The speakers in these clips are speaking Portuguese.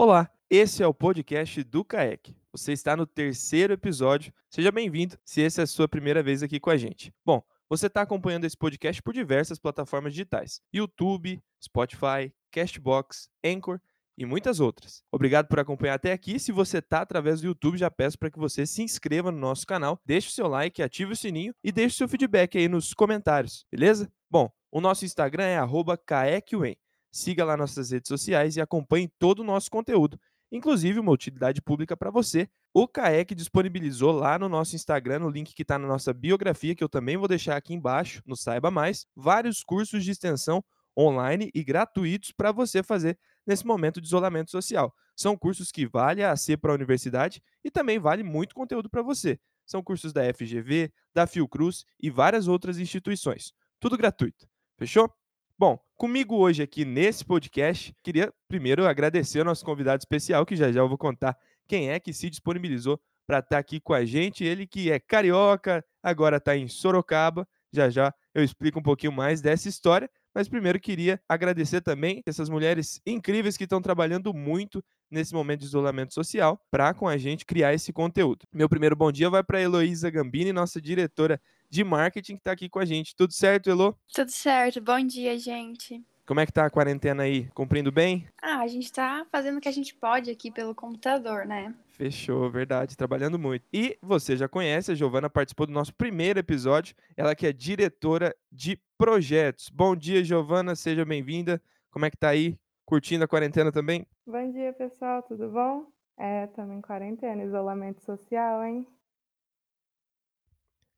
Olá, esse é o podcast do CAEC. Você está no terceiro episódio. Seja bem-vindo se essa é a sua primeira vez aqui com a gente. Bom, você está acompanhando esse podcast por diversas plataformas digitais: YouTube, Spotify, Castbox, Anchor e muitas outras. Obrigado por acompanhar até aqui. Se você está através do YouTube, já peço para que você se inscreva no nosso canal, deixe o seu like, ative o sininho e deixe o seu feedback aí nos comentários, beleza? Bom, o nosso Instagram é @caecuen. Siga lá nossas redes sociais e acompanhe todo o nosso conteúdo, inclusive uma utilidade pública para você. O CAEC disponibilizou lá no nosso Instagram, no link que está na nossa biografia, que eu também vou deixar aqui embaixo, no Saiba Mais, vários cursos de extensão online e gratuitos para você fazer nesse momento de isolamento social. São cursos que vale a ser para a universidade e também vale muito conteúdo para você. São cursos da FGV, da Fiocruz e várias outras instituições. Tudo gratuito. Fechou? Bom, comigo hoje aqui nesse podcast, queria primeiro agradecer ao nosso convidado especial, que já já eu vou contar quem é que se disponibilizou para estar tá aqui com a gente. Ele que é carioca, agora está em Sorocaba. Já já eu explico um pouquinho mais dessa história. Mas primeiro queria agradecer também essas mulheres incríveis que estão trabalhando muito nesse momento de isolamento social para com a gente criar esse conteúdo. Meu primeiro bom dia vai para Heloísa Gambini, nossa diretora de marketing que está aqui com a gente. Tudo certo, Elo? Tudo certo. Bom dia, gente. Como é que tá a quarentena aí? Cumprindo bem? Ah, a gente tá fazendo o que a gente pode aqui pelo computador, né? Fechou, verdade, trabalhando muito. E você já conhece, a Giovana participou do nosso primeiro episódio, ela que é diretora de projetos. Bom dia, Giovana, seja bem-vinda. Como é que tá aí? Curtindo a quarentena também? Bom dia, pessoal, tudo bom? É, também quarentena, isolamento social, hein?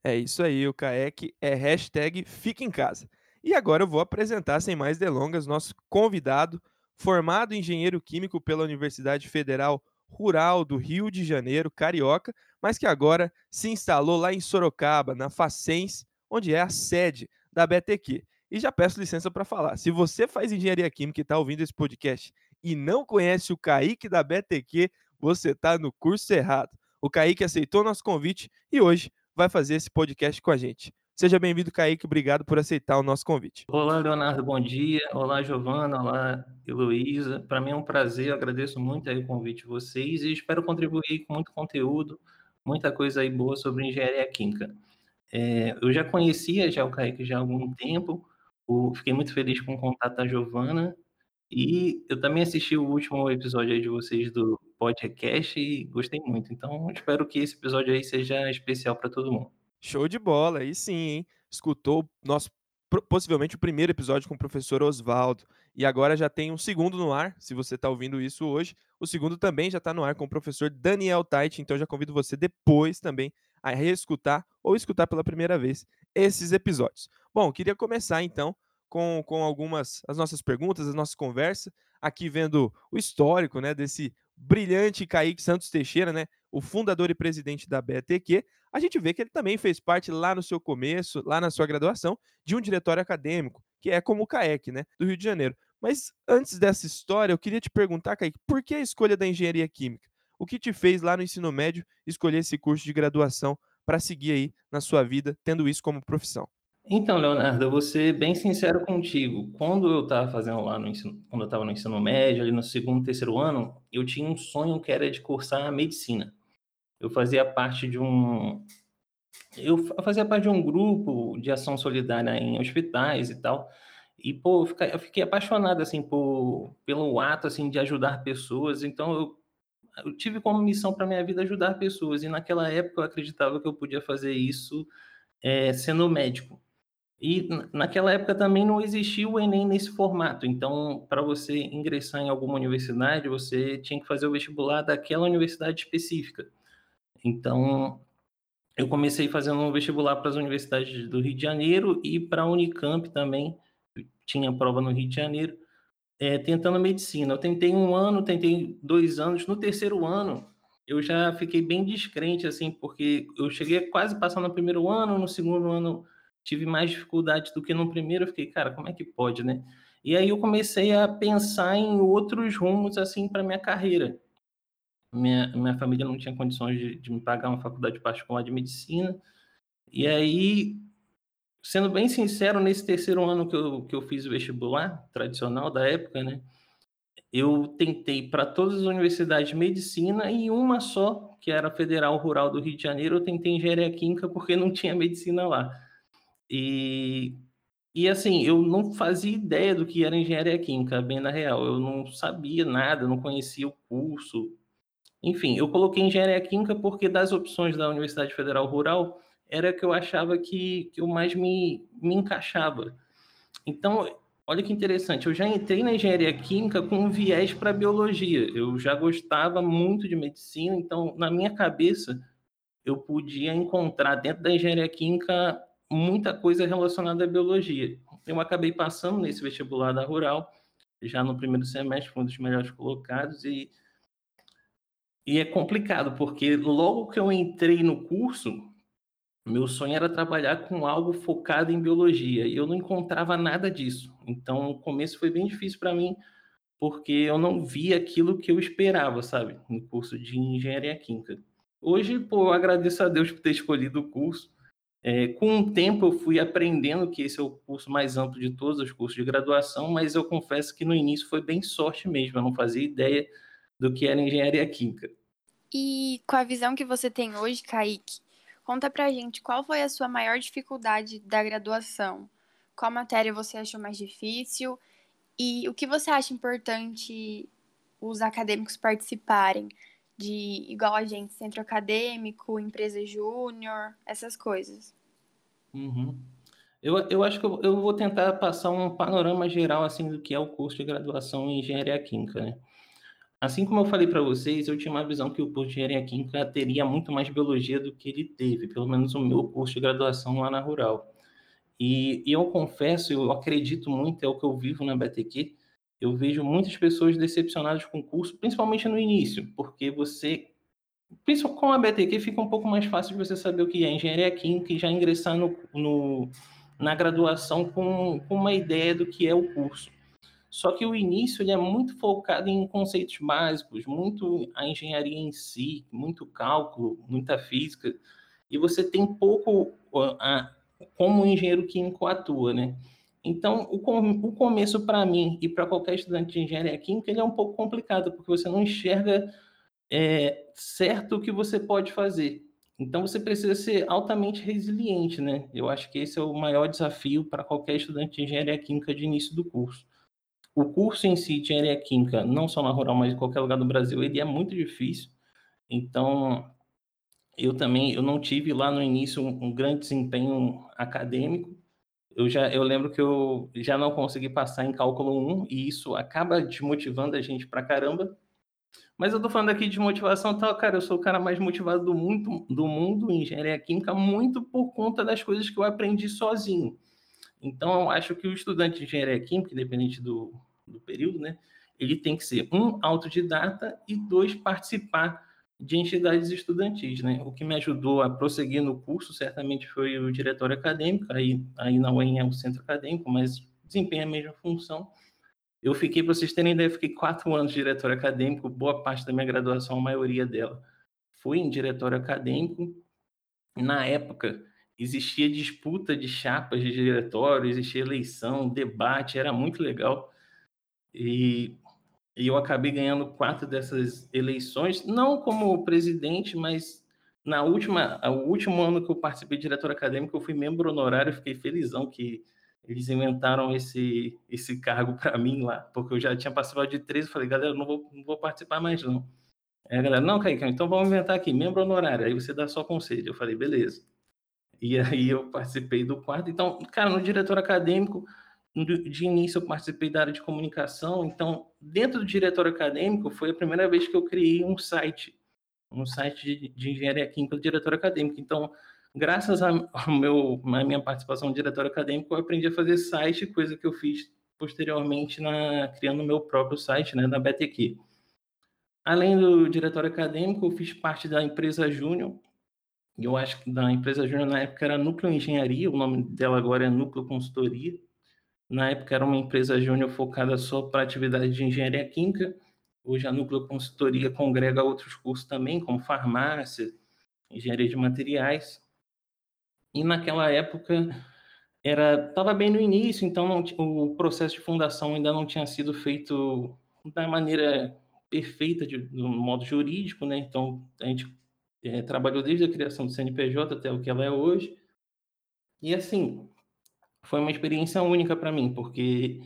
É isso aí, o CAEC é hashtag Fica em Casa. E agora eu vou apresentar, sem mais delongas, nosso convidado, formado engenheiro químico pela Universidade Federal Rural do Rio de Janeiro, carioca, mas que agora se instalou lá em Sorocaba, na Facens, onde é a sede da BTQ. E já peço licença para falar. Se você faz engenharia química e está ouvindo esse podcast e não conhece o Kaique da BTQ, você está no curso errado. O Kaique aceitou nosso convite e hoje vai fazer esse podcast com a gente. Seja bem-vindo, Kaique. Obrigado por aceitar o nosso convite. Olá, Leonardo. Bom dia. Olá, Giovana. Olá, Heloísa. Para mim é um prazer. Eu agradeço muito o convite de vocês e espero contribuir com muito conteúdo, muita coisa aí boa sobre engenharia química. É, eu já conhecia já o Kaique já há algum tempo. Fiquei muito feliz com o contato da Giovana e eu também assisti o último episódio de vocês do podcast e gostei muito. Então, espero que esse episódio aí seja especial para todo mundo. Show de bola, aí sim, hein? Escutou nosso possivelmente o primeiro episódio com o professor Oswaldo. E agora já tem um segundo no ar, se você está ouvindo isso hoje. O segundo também já está no ar com o professor Daniel Tait, então já convido você depois também a reescutar ou escutar pela primeira vez esses episódios. Bom, queria começar então com, com algumas as nossas perguntas, as nossas conversas, aqui vendo o histórico né, desse brilhante Kaique Santos Teixeira, né, o fundador e presidente da BTQ, a gente vê que ele também fez parte lá no seu começo, lá na sua graduação, de um diretório acadêmico, que é como o CAEC, né, do Rio de Janeiro. Mas antes dessa história, eu queria te perguntar, Kaique, por que a escolha da engenharia química? O que te fez lá no ensino médio escolher esse curso de graduação para seguir aí na sua vida, tendo isso como profissão? Então, Leonardo, eu vou ser bem sincero contigo. Quando eu estava fazendo lá no ensino, quando eu estava no ensino médio, ali no segundo, terceiro ano, eu tinha um sonho que era de cursar medicina eu fazia parte de um eu fazia parte de um grupo de ação solidária em hospitais e tal. E pô, eu fiquei apaixonado assim por pelo ato assim de ajudar pessoas. Então eu eu tive como missão para minha vida ajudar pessoas e naquela época eu acreditava que eu podia fazer isso é, sendo médico. E naquela época também não existia o Enem nesse formato. Então, para você ingressar em alguma universidade, você tinha que fazer o vestibular daquela universidade específica. Então, eu comecei fazendo um vestibular para as universidades do Rio de Janeiro e para a Unicamp também, tinha prova no Rio de Janeiro, é, tentando medicina. Eu tentei um ano, tentei dois anos. No terceiro ano, eu já fiquei bem descrente, assim, porque eu cheguei quase passar no primeiro ano, no segundo ano tive mais dificuldade do que no primeiro. Eu fiquei, cara, como é que pode, né? E aí eu comecei a pensar em outros rumos, assim, para minha carreira minha, minha família não tinha condições de, de me pagar uma faculdade particular de medicina. E aí, sendo bem sincero, nesse terceiro ano que eu, que eu fiz o vestibular tradicional da época, né? eu tentei para todas as universidades de medicina e uma só, que era a Federal Rural do Rio de Janeiro, eu tentei engenharia química porque não tinha medicina lá. E, e assim, eu não fazia ideia do que era engenharia química, bem na real. Eu não sabia nada, não conhecia o curso. Enfim, eu coloquei engenharia química porque das opções da Universidade Federal Rural era que eu achava que, que eu mais me, me encaixava. Então, olha que interessante, eu já entrei na engenharia química com um viés para biologia. Eu já gostava muito de medicina, então, na minha cabeça, eu podia encontrar dentro da engenharia química muita coisa relacionada à biologia. Eu acabei passando nesse vestibular da Rural, já no primeiro semestre, foi um dos melhores colocados, e, e é complicado, porque logo que eu entrei no curso, meu sonho era trabalhar com algo focado em biologia e eu não encontrava nada disso. Então, o começo foi bem difícil para mim, porque eu não via aquilo que eu esperava, sabe, no curso de engenharia química. Hoje, pô, eu agradeço a Deus por ter escolhido o curso. É, com o tempo, eu fui aprendendo que esse é o curso mais amplo de todos os cursos de graduação, mas eu confesso que no início foi bem sorte mesmo, eu não fazia ideia do que era engenharia química. E com a visão que você tem hoje, Kaique, Conta pra gente qual foi a sua maior dificuldade da graduação. Qual matéria você achou mais difícil? E o que você acha importante os acadêmicos participarem? De igual a gente, centro acadêmico, empresa júnior, essas coisas. Uhum. Eu, eu acho que eu, eu, vou tentar passar um panorama geral assim do que é o curso de graduação em engenharia química, né? Assim como eu falei para vocês, eu tinha uma visão que o curso de engenharia química teria muito mais biologia do que ele teve, pelo menos o meu curso de graduação lá na Rural. E, e eu confesso, eu acredito muito, é o que eu vivo na BTQ, eu vejo muitas pessoas decepcionadas com o curso, principalmente no início, porque você, principalmente com a BTQ, fica um pouco mais fácil de você saber o que é engenharia química e já ingressar no, no na graduação com, com uma ideia do que é o curso. Só que o início ele é muito focado em conceitos básicos, muito a engenharia em si, muito cálculo, muita física, e você tem pouco a, como o engenheiro químico atua, né? Então, o, o começo para mim e para qualquer estudante de engenharia química ele é um pouco complicado, porque você não enxerga é, certo o que você pode fazer. Então, você precisa ser altamente resiliente, né? Eu acho que esse é o maior desafio para qualquer estudante de engenharia química de início do curso o curso em si de engenharia química, não só na rural, mas em qualquer lugar do Brasil, ele é muito difícil. Então, eu também eu não tive lá no início um, um grande desempenho acadêmico. Eu já eu lembro que eu já não consegui passar em cálculo 1 e isso acaba desmotivando a gente pra caramba. Mas eu tô falando aqui de motivação tal, cara, eu sou o cara mais motivado do mundo, do mundo em engenharia química muito por conta das coisas que eu aprendi sozinho. Então, eu acho que o estudante de engenharia química, independente do, do período, né, ele tem que ser, um, autodidata e, dois, participar de entidades estudantis. Né? O que me ajudou a prosseguir no curso, certamente, foi o diretório acadêmico, aí, aí na UEM é o centro acadêmico, mas desempenha a mesma função. Eu fiquei, para vocês terem ideia, fiquei quatro anos de diretório acadêmico, boa parte da minha graduação, a maioria dela, foi em diretório acadêmico. Na época, existia disputa de chapas de diretório, existia eleição, debate, era muito legal. E, e eu acabei ganhando quatro dessas eleições, não como presidente, mas na última, o último ano que eu participei de diretor acadêmico, eu fui membro honorário, fiquei felizão que eles inventaram esse, esse cargo para mim lá, porque eu já tinha participado de três, falei, galera, não vou, não vou participar mais não. Aí a galera, não, Kaique, então vamos inventar aqui, membro honorário, aí você dá só conselho. Eu falei, beleza. E aí eu participei do quarto. Então, cara, no diretor acadêmico, de início eu participei da área de comunicação. Então, dentro do diretor acadêmico, foi a primeira vez que eu criei um site, um site de, de engenharia química do diretor acadêmico. Então, graças ao meu, à minha participação no diretor acadêmico, eu aprendi a fazer site, coisa que eu fiz posteriormente na criando meu próprio site, né, na BTQ. Além do diretório acadêmico, eu fiz parte da empresa Júnior, eu acho que da empresa Júnior na época era Núcleo Engenharia, o nome dela agora é Núcleo Consultoria. Na época era uma empresa júnior focada só para atividade de engenharia química. Hoje a Núcleo Consultoria congrega outros cursos também, como farmácia, engenharia de materiais. E naquela época era estava bem no início, então não, o processo de fundação ainda não tinha sido feito da maneira perfeita de, no modo jurídico, né? Então a gente é, trabalhou desde a criação do CNPJ até o que ela é hoje. E assim, foi uma experiência única para mim, porque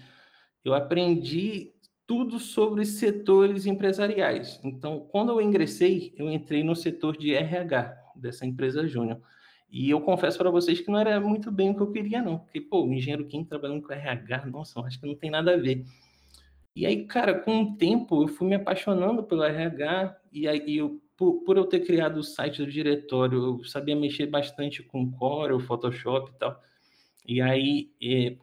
eu aprendi tudo sobre setores empresariais. Então, quando eu ingressei, eu entrei no setor de RH dessa empresa júnior. E eu confesso para vocês que não era muito bem o que eu queria, não. Porque, pô, engenheiro químico trabalhando com RH, nossa, acho que não tem nada a ver. E aí, cara, com o tempo, eu fui me apaixonando pelo RH, e aí eu, por, por eu ter criado o site do diretório, eu sabia mexer bastante com Corel, Photoshop e tal. E aí,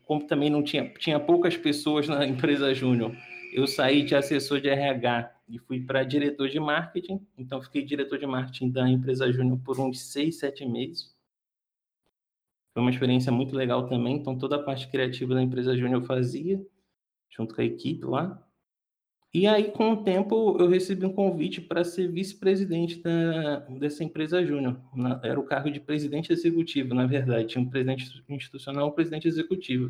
como também não tinha, tinha poucas pessoas na empresa júnior, eu saí de assessor de RH e fui para diretor de marketing. Então, fiquei diretor de marketing da empresa Júnior por uns seis, sete meses. Foi uma experiência muito legal também. Então, toda a parte criativa da empresa Júnior eu fazia, junto com a equipe lá. E aí, com o tempo, eu recebi um convite para ser vice-presidente dessa empresa Júnior. Era o cargo de presidente executivo, na verdade. Tinha um presidente institucional e um presidente executivo.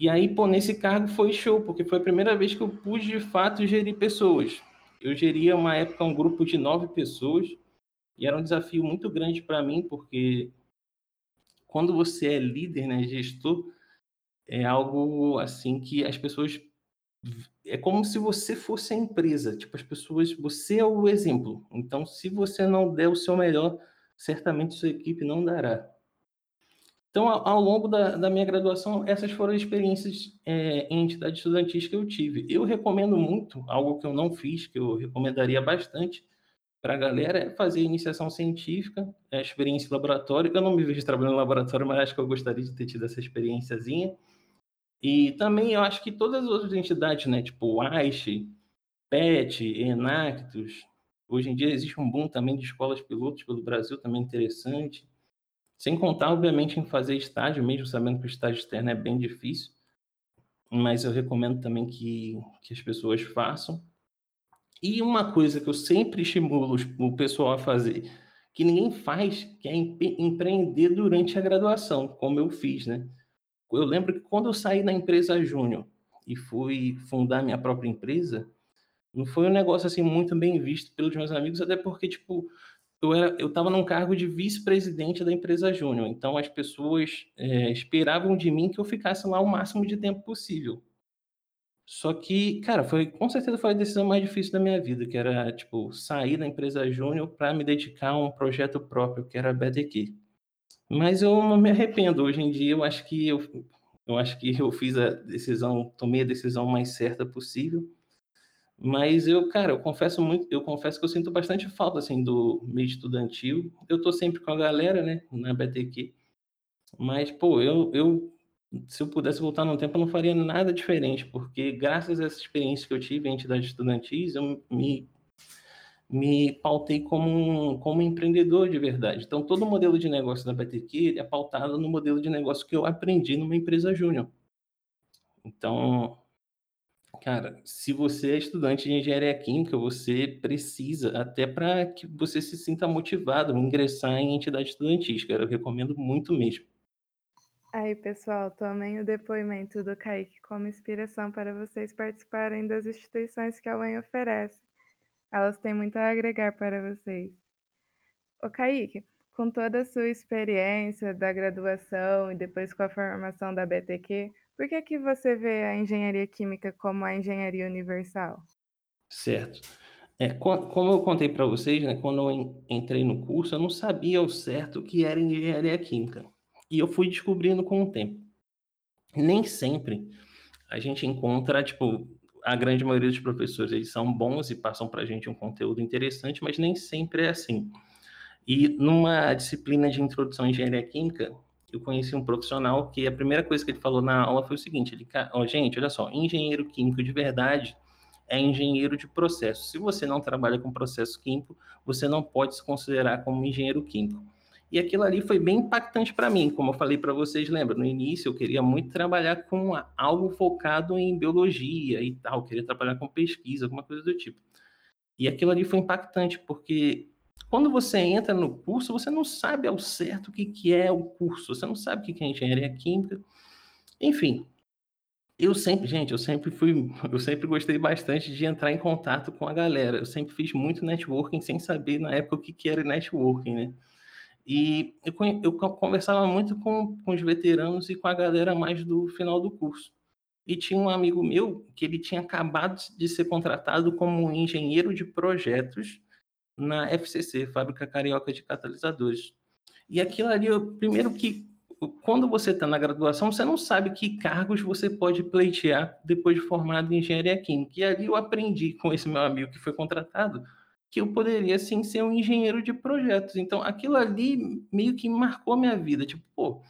E aí, pô, nesse cargo foi show, porque foi a primeira vez que eu pude, de fato, gerir pessoas. Eu geria, uma época, um grupo de nove pessoas, e era um desafio muito grande para mim, porque quando você é líder, né, gestor, é algo assim que as pessoas é como se você fosse a empresa, tipo as pessoas, você é o exemplo. Então, se você não der o seu melhor, certamente sua equipe não dará. Então, ao, longo da, da, minha graduação, essas foram as experiências é, em entidade estudantis que eu tive. Eu recomendo muito, algo que eu não fiz, que eu recomendaria bastante para a galera, é fazer iniciação científica, é, experiência em laboratório. Eu não me vejo trabalhando no laboratório, mas acho que eu gostaria de ter tido essa experiênciazinha. E também eu acho que todas as outras entidades, né, tipo AISH, PET, Enactus, hoje em dia existe um boom também de escolas pilotos pelo Brasil, também interessante. Sem contar, obviamente, em fazer estágio, mesmo sabendo que o estágio externo é bem difícil, mas eu recomendo também que, que as pessoas façam. E uma coisa que eu sempre estimulo o pessoal a fazer, que ninguém faz, que é empreender durante a graduação, como eu fiz, né? Eu lembro que quando eu saí da empresa Júnior e fui fundar minha própria empresa, não foi um negócio assim muito bem visto pelos meus amigos, até porque, tipo, eu era, eu estava num cargo de vice-presidente da empresa Júnior, então as pessoas é, esperavam de mim que eu ficasse lá o máximo de tempo possível. Só que, cara, foi com certeza foi a decisão mais difícil da minha vida, que era tipo sair da empresa Júnior para me dedicar a um projeto próprio, que era a BTQ. Mas eu não me arrependo. Hoje em dia eu acho que eu, eu acho que eu fiz a decisão, tomei a decisão mais certa possível. Mas eu, cara, eu confesso muito, eu confesso que eu sinto bastante falta assim do meio estudantil. Eu tô sempre com a galera, né, na BTQ. Mas pô, eu, eu se eu pudesse voltar no tempo, eu não faria nada diferente, porque graças a essa experiência que eu tive em entidades estudantis, eu me me pautei como um, como empreendedor de verdade. Então, todo o modelo de negócio da BTQ é pautado no modelo de negócio que eu aprendi numa empresa júnior. Então, Cara, se você é estudante de engenharia química, você precisa, até para que você se sinta motivado ingressar em entidade estudantil, cara. Eu recomendo muito mesmo. Aí, pessoal, tomem o depoimento do Kaique como inspiração para vocês participarem das instituições que a UEM oferece. Elas têm muito a agregar para vocês. Ô, Kaique, com toda a sua experiência da graduação e depois com a formação da BTQ, por que, que você vê a engenharia química como a engenharia universal? Certo. É, como eu contei para vocês, né, quando eu entrei no curso, eu não sabia ao certo o que era engenharia química. E eu fui descobrindo com o tempo. Nem sempre a gente encontra, tipo, a grande maioria dos professores, eles são bons e passam para a gente um conteúdo interessante, mas nem sempre é assim. E numa disciplina de introdução à engenharia química, eu conheci um profissional que a primeira coisa que ele falou na aula foi o seguinte: ele, oh, gente, olha só, engenheiro químico de verdade é engenheiro de processo. Se você não trabalha com processo químico, você não pode se considerar como engenheiro químico. E aquilo ali foi bem impactante para mim, como eu falei para vocês, lembra? No início eu queria muito trabalhar com algo focado em biologia e tal, queria trabalhar com pesquisa, alguma coisa do tipo. E aquilo ali foi impactante, porque quando você entra no curso, você não sabe ao certo o que, que é o curso, você não sabe o que é engenharia química. Enfim, Eu sempre, gente, eu sempre fui, eu sempre gostei bastante de entrar em contato com a galera. Eu sempre fiz muito networking sem saber na época o que, que era networking, né? E eu, eu conversava muito com, com os veteranos e com a galera mais do final do curso. E tinha um amigo meu que ele tinha acabado de ser contratado como engenheiro de projetos na FCC, Fábrica Carioca de Catalisadores. E aquilo ali, primeiro que quando você está na graduação, você não sabe que cargos você pode pleitear depois de formado em engenharia química. E ali eu aprendi com esse meu amigo que foi contratado que eu poderia sim ser um engenheiro de projetos. Então, aquilo ali meio que marcou minha vida. Tipo, pô,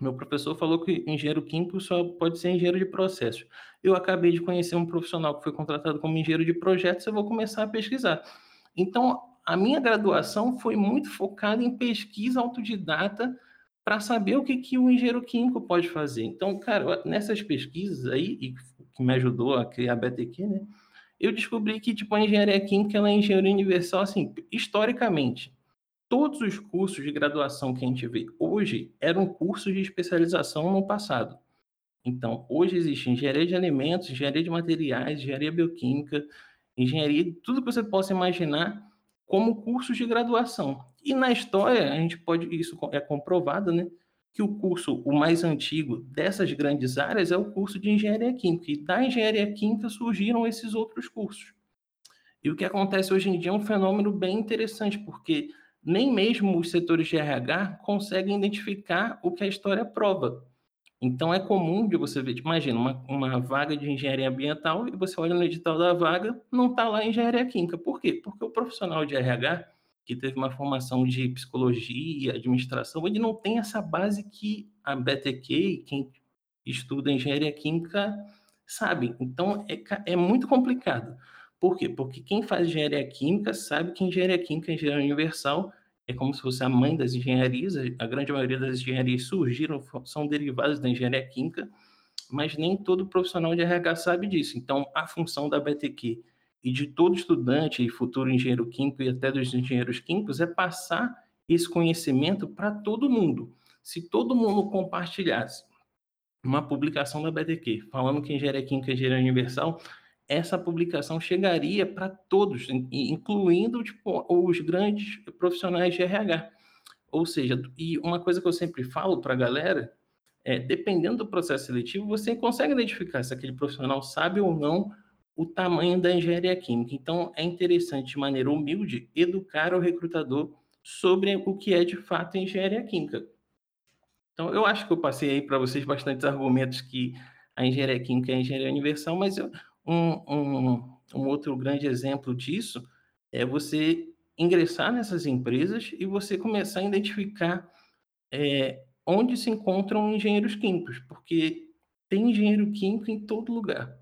meu professor falou que engenheiro químico só pode ser engenheiro de processos. Eu acabei de conhecer um profissional que foi contratado como engenheiro de projetos, eu vou começar a pesquisar. Então, a minha graduação foi muito focada em pesquisa autodidata para saber o que, que o engenheiro químico pode fazer. Então, cara, nessas pesquisas aí, que me ajudou a criar a BTQ, né? Eu descobri que tipo, a engenharia química ela é engenharia universal, assim, historicamente. Todos os cursos de graduação que a gente vê hoje eram cursos de especialização no passado. Então, hoje existe engenharia de alimentos, engenharia de materiais, engenharia bioquímica, engenharia, tudo que você possa imaginar como cursos de graduação. E na história, a gente pode, isso é comprovado, né? Que o curso, o mais antigo dessas grandes áreas é o curso de engenharia química. E da engenharia química surgiram esses outros cursos. E o que acontece hoje em dia é um fenômeno bem interessante, porque nem mesmo os setores de RH conseguem identificar o que a história prova. Então é comum de você ver, imagina, uma, uma vaga de engenharia ambiental e você olha no edital da vaga, não está lá engenharia química. Por quê? Porque o profissional de RH que teve uma formação de psicologia, administração, ele não tem essa base que a BTQ, quem estuda engenharia química, sabe. Então, é, é muito complicado. Por quê? Porque quem faz engenharia química sabe que engenharia química é engenharia universal, é como se fosse a mãe das engenharias, a grande maioria das engenharias surgiram, são derivadas da engenharia química, mas nem todo profissional de RH sabe disso. Então, a função da BTQ e de todo estudante e futuro engenheiro químico e até dos engenheiros químicos é passar esse conhecimento para todo mundo. Se todo mundo compartilhasse uma publicação da BTQ falando que engenharia química é engenharia universal, essa publicação chegaria para todos, incluindo tipo, os grandes profissionais de RH. Ou seja, e uma coisa que eu sempre falo para a galera é, dependendo do processo seletivo, você consegue identificar se aquele profissional sabe ou não o tamanho da engenharia química. Então, é interessante, de maneira humilde, educar o recrutador sobre o que é de fato engenharia química. Então, eu acho que eu passei aí para vocês bastantes argumentos que a engenharia química é engenharia universal, mas eu, um, um, um outro grande exemplo disso é você ingressar nessas empresas e você começar a identificar é, onde se encontram engenheiros químicos, porque tem engenheiro químico em todo lugar.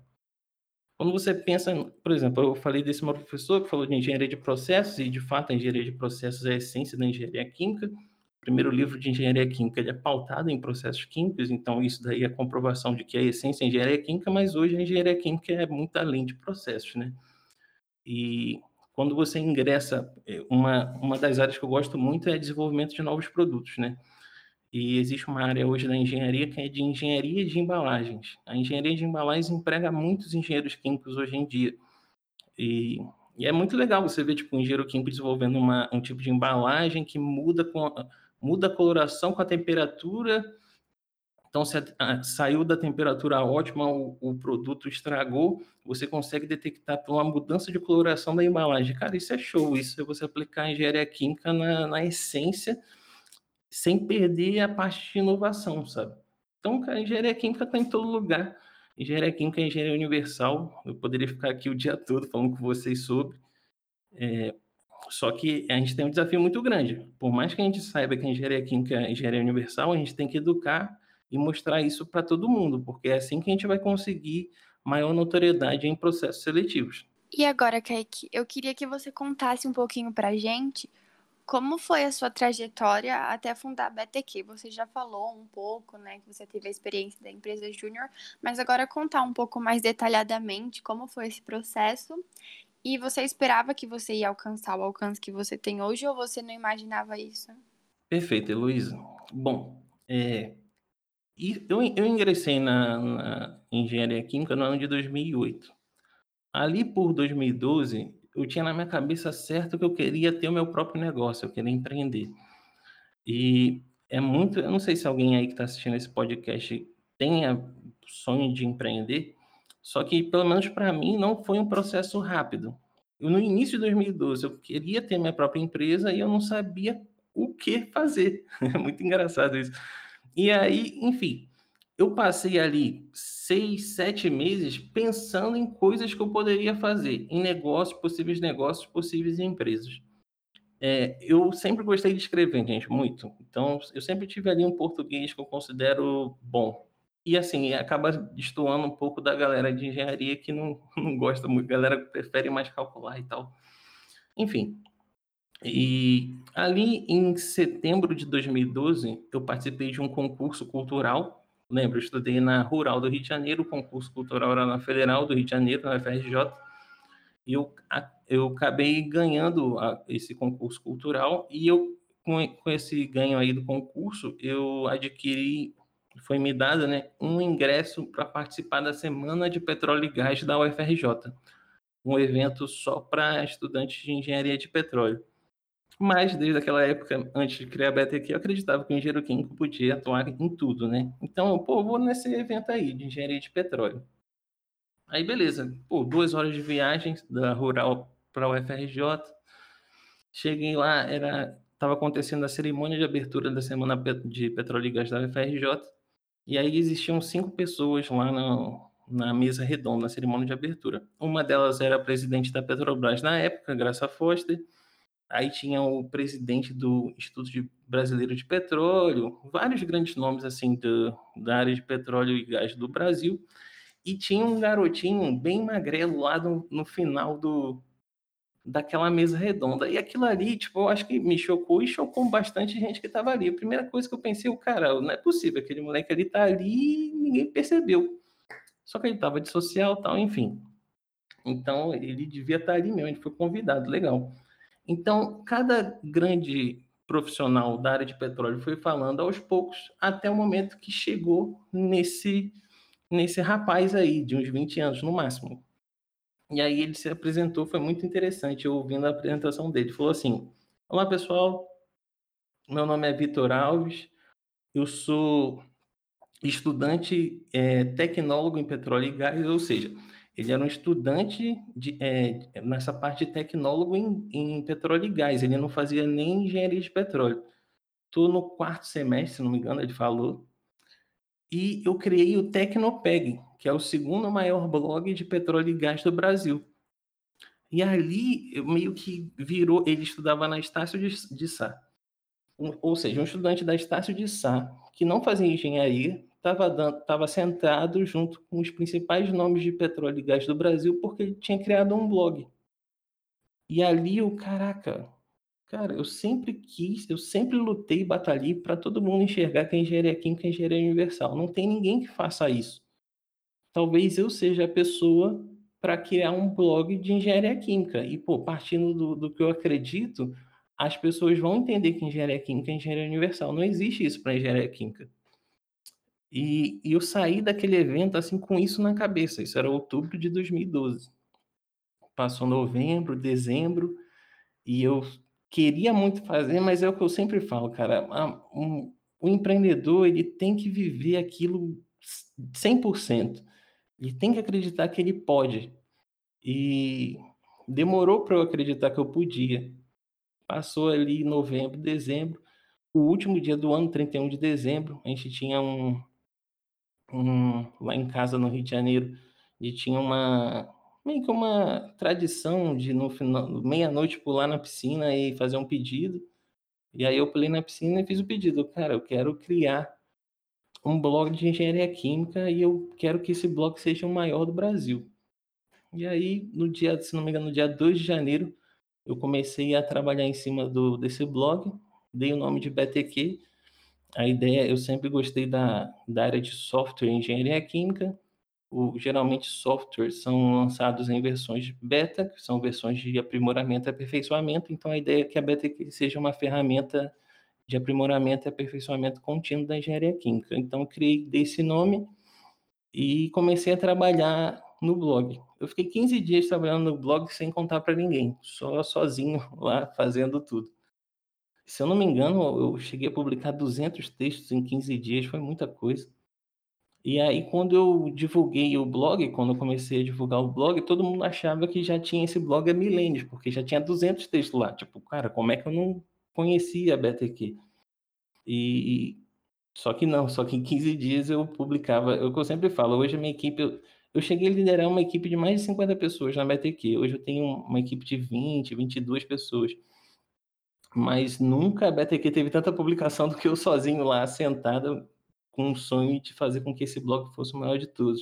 Quando você pensa, por exemplo, eu falei desse meu professor que falou de engenharia de processos, e de fato a engenharia de processos é a essência da engenharia química. O primeiro livro de engenharia química ele é pautado em processos químicos, então isso daí é a comprovação de que a essência é engenharia química, mas hoje a engenharia química é muito além de processos, né? E quando você ingressa, é, uma, uma das áreas que eu gosto muito é desenvolvimento de novos produtos, né? E existe uma área hoje da engenharia que é de engenharia de embalagens. A engenharia de embalagens emprega muitos engenheiros químicos hoje em dia. E, e é muito legal você ver tipo, um engenheiro químico desenvolvendo uma, um tipo de embalagem que muda, com, muda a coloração com a temperatura. Então, se a, saiu da temperatura ótima, o, o, produto estragou, você consegue detectar uma mudança de coloração da embalagem. Cara, isso é show. Isso é você aplicar a engenharia química na, na essência sem perder a parte de inovação, sabe? Então, cara, engenharia química está em todo lugar. Engenharia química é engenharia universal. Eu poderia ficar aqui o dia todo falando com vocês sobre. É, só que a gente tem um desafio muito grande. Por mais que a gente saiba que a engenharia química é engenharia universal, a gente tem que educar e mostrar isso para todo mundo, porque é assim que a gente vai conseguir maior notoriedade em processos seletivos. E agora, Kaique, eu queria que você contasse um pouquinho para a gente como foi a sua trajetória até fundar a BTQ? Você já falou um pouco, né, que você teve a experiência da empresa júnior, mas agora contar um pouco mais detalhadamente como foi esse processo e você esperava que você ia alcançar o alcance que você tem hoje ou você não imaginava isso? Perfeito, Heloísa. Bom, é, eu, eu ingressei na, na engenharia química no ano de 2008. Ali por 2012, eu tinha na minha cabeça certo que eu queria ter o meu próprio negócio, eu queria empreender. E é muito, eu não sei se alguém aí que está assistindo esse podcast tenha sonho de empreender, só que pelo menos para mim não foi um processo rápido. Eu, no início de 2012 eu queria ter minha própria empresa e eu não sabia o que fazer. É muito engraçado isso. E aí, enfim, eu passei ali seis, sete meses pensando em coisas que eu poderia fazer, em negócios, possíveis negócios, possíveis empresas. É, eu sempre gostei de escrever, gente, muito. Então, eu sempre tive ali um português que eu considero bom. E assim, acaba destoando um pouco da galera de engenharia que não, não gosta muito, a galera prefere mais calcular e tal. Enfim. E ali em setembro de 2012, eu participei de um concurso cultural. Lembro, eu estudei na Rural do Rio de Janeiro, concurso cultural era na Federal do Rio de Janeiro, na FRJ. E eu, eu acabei ganhando a, esse concurso cultural e eu, com, com esse ganho aí do concurso, eu adquiri foi me dado né, um ingresso para participar da Semana de Petróleo e Gás da UFRJ, um evento só para estudantes de engenharia de petróleo. Mas, desde aquela época, antes de criar a BTQ, eu acreditava que o engenheiro químico podia atuar em tudo, né? Então, pô, vou nesse evento aí, de engenharia de petróleo. Aí, beleza. Pô, duas horas de viagem da Rural para a UFRJ. Cheguei lá, era estava acontecendo a cerimônia de abertura da Semana de Petróleo e Gás da UFRJ. E aí existiam cinco pessoas lá no, na mesa redonda, na cerimônia de abertura. Uma delas era a presidente da Petrobras na época, Graça Foster. Aí tinha o presidente do Instituto de Brasileiro de Petróleo, vários grandes nomes assim do, da área de petróleo e gás do Brasil. E tinha um garotinho bem magrelo lá no, no final do, daquela mesa redonda. E aquilo ali, tipo, eu acho que me chocou e chocou bastante gente que estava ali. A primeira coisa que eu pensei, o cara, não é possível, aquele moleque ali tá ali e ninguém percebeu. Só que ele tava de social tal, enfim. Então, ele devia estar tá ali mesmo, ele foi convidado, legal. Então, cada grande profissional da área de petróleo foi falando aos poucos, até o momento que chegou nesse, nesse rapaz aí, de uns 20 anos no máximo, e aí ele se apresentou, foi muito interessante, eu ouvindo a apresentação dele. Falou assim: Olá pessoal, meu nome é Vitor Alves, eu sou estudante é, tecnólogo em petróleo e gás, ou seja, ele era um estudante de, é, nessa parte de tecnólogo em, em, petróleo e gás, ele não fazia nem engenharia de petróleo. Estou no quarto semestre, se não me engano, ele falou. E eu criei o Tecnopeg, que é o segundo maior blog de petróleo e gás do Brasil. E ali, meio que virou, ele estudava na Estácio de, de Sá. Um, ou seja, um estudante da Estácio de Sá, que não fazia engenharia, estava sentado junto com os principais nomes de petróleo e gás do Brasil, porque ele tinha criado um blog. E ali, o caraca, cara, eu sempre quis, eu sempre lutei e batalhei para todo mundo enxergar que a engenharia química é engenharia universal. Não tem ninguém que faça isso talvez eu seja a pessoa para criar um blog de engenharia química. E, pô, partindo do, do que eu acredito, as pessoas vão entender que engenharia química é engenharia universal. Não existe isso para engenharia química. E, e, eu saí daquele evento assim com isso na cabeça. Isso era outubro de 2012. Passou novembro, dezembro, e eu queria muito fazer, mas é o que eu sempre falo, cara. Um, o empreendedor ele tem que viver aquilo 100%. Ele tem que acreditar que ele pode. E demorou para eu acreditar que eu podia. Passou ali novembro, dezembro. O último dia do ano, 31 de dezembro, a gente tinha um, um lá em casa no Rio de Janeiro, e tinha uma meio que uma tradição de no final, meia-noite pular na piscina e fazer um pedido. E aí eu pulei na piscina e fiz o pedido, cara, eu quero criar um blog de engenharia química e eu quero que esse blog seja o maior do Brasil. E aí, no dia, se não me engano, no dia 2 de janeiro, eu comecei a trabalhar em cima do, desse blog, dei o nome de BTQ. A ideia, eu sempre gostei da, da área de software engenharia química. O, geralmente, softwares são lançados em versões beta, que são versões de aprimoramento e aperfeiçoamento. Então, a ideia é que a BTQ seja uma ferramenta de aprimoramento e aperfeiçoamento contínuo da engenharia química. Então, criei desse nome e comecei a trabalhar no blog. Eu fiquei 15 dias trabalhando no blog sem contar para ninguém, só sozinho lá fazendo tudo. Se eu não me engano, eu cheguei a publicar 200 textos em 15 dias, foi muita coisa. E aí, quando eu divulguei o blog, quando eu comecei a divulgar o blog, todo mundo achava que já tinha esse blog há milênios, porque já tinha 200 textos lá. Tipo, cara, como é que eu não conhecia a BTQ? E só que não, só que em 15 dias eu publicava, é o que eu sempre falo, hoje a minha equipe, eu, eu cheguei a liderar uma equipe de mais de 50 pessoas na BTQ, hoje eu tenho uma equipe de 20, 22 pessoas, mas nunca a BTQ teve tanta publicação do que eu sozinho lá, sentado, com um sonho de fazer com que esse blog fosse o maior de todos.